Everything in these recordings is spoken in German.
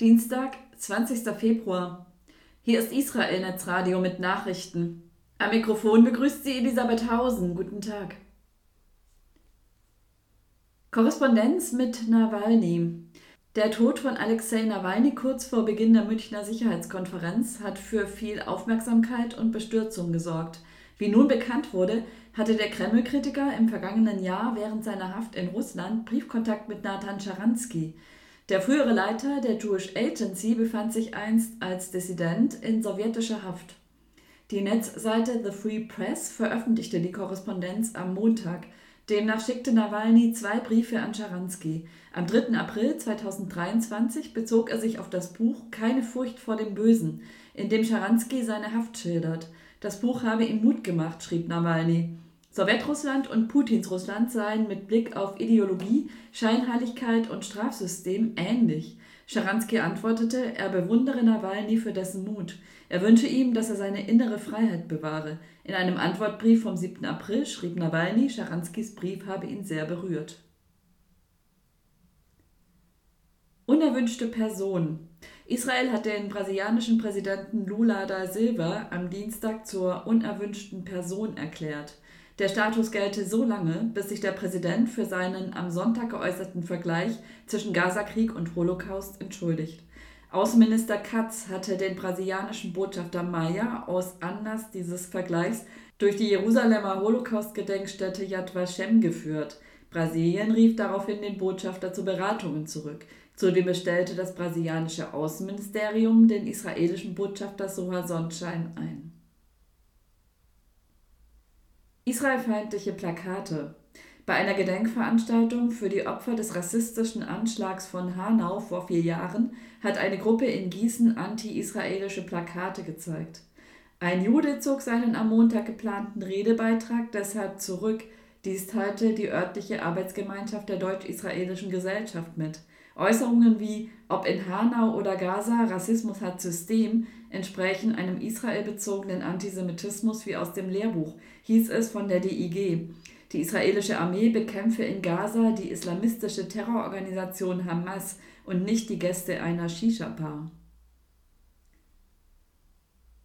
Dienstag, 20. Februar. Hier ist Israel Netzradio mit Nachrichten. Am Mikrofon begrüßt sie Elisabeth Hausen. Guten Tag. Korrespondenz mit Nawalny. Der Tod von Alexei Nawalny kurz vor Beginn der Münchner Sicherheitskonferenz hat für viel Aufmerksamkeit und Bestürzung gesorgt. Wie nun bekannt wurde, hatte der Kreml-Kritiker im vergangenen Jahr während seiner Haft in Russland Briefkontakt mit Nathan Scharansky. Der frühere Leiter der Jewish Agency befand sich einst als Dissident in sowjetischer Haft. Die Netzseite The Free Press veröffentlichte die Korrespondenz am Montag. Demnach schickte Nawalny zwei Briefe an Scharansky. Am 3. April 2023 bezog er sich auf das Buch Keine Furcht vor dem Bösen, in dem Scharansky seine Haft schildert. Das Buch habe ihm Mut gemacht, schrieb Nawalny. Sowjetrussland und Putins Russland seien mit Blick auf Ideologie, Scheinheiligkeit und Strafsystem ähnlich. Scharansky antwortete, er bewundere Nawalny für dessen Mut. Er wünsche ihm, dass er seine innere Freiheit bewahre. In einem Antwortbrief vom 7. April schrieb Nawalny, Scharanskys Brief habe ihn sehr berührt. Unerwünschte Person. Israel hat den brasilianischen Präsidenten Lula da Silva am Dienstag zur unerwünschten Person erklärt. Der Status gelte so lange, bis sich der Präsident für seinen am Sonntag geäußerten Vergleich zwischen Gazakrieg und Holocaust entschuldigt. Außenminister Katz hatte den brasilianischen Botschafter Maia aus Anlass dieses Vergleichs durch die Jerusalemer Holocaust-Gedenkstätte Yad Vashem geführt. Brasilien rief daraufhin den Botschafter zu Beratungen zurück. Zudem bestellte das brasilianische Außenministerium den israelischen Botschafter Soha Sonnschein ein. Israelfeindliche Plakate. Bei einer Gedenkveranstaltung für die Opfer des rassistischen Anschlags von Hanau vor vier Jahren hat eine Gruppe in Gießen anti-israelische Plakate gezeigt. Ein Jude zog seinen am Montag geplanten Redebeitrag deshalb zurück. Dies teilte die örtliche Arbeitsgemeinschaft der deutsch-israelischen Gesellschaft mit. Äußerungen wie ob in Hanau oder Gaza Rassismus hat System entsprechen einem israelbezogenen Antisemitismus wie aus dem Lehrbuch, hieß es von der DIG. Die israelische Armee bekämpfe in Gaza die islamistische Terrororganisation Hamas und nicht die Gäste einer Shisha-Bar.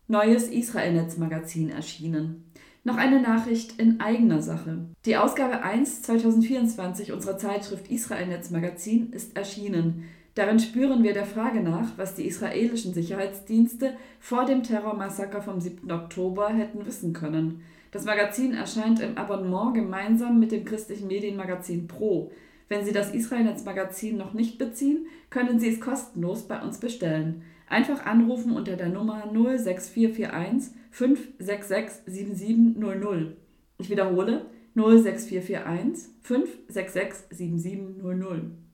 Neues Israelnetz-Magazin erschienen. Noch eine Nachricht in eigener Sache. Die Ausgabe 1 2024 unserer Zeitschrift Israelnetz Magazin ist erschienen. Darin spüren wir der Frage nach, was die israelischen Sicherheitsdienste vor dem Terrormassaker vom 7. Oktober hätten wissen können. Das Magazin erscheint im Abonnement gemeinsam mit dem christlichen Medienmagazin Pro. Wenn Sie das Israelnetz Magazin noch nicht beziehen, können Sie es kostenlos bei uns bestellen. Einfach anrufen unter der Nummer 06441 566 7700. Ich wiederhole 06441 566 7700.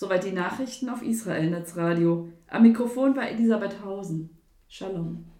Soweit die Nachrichten auf Israel Netzradio. Am Mikrofon war Elisabeth Hausen. Shalom.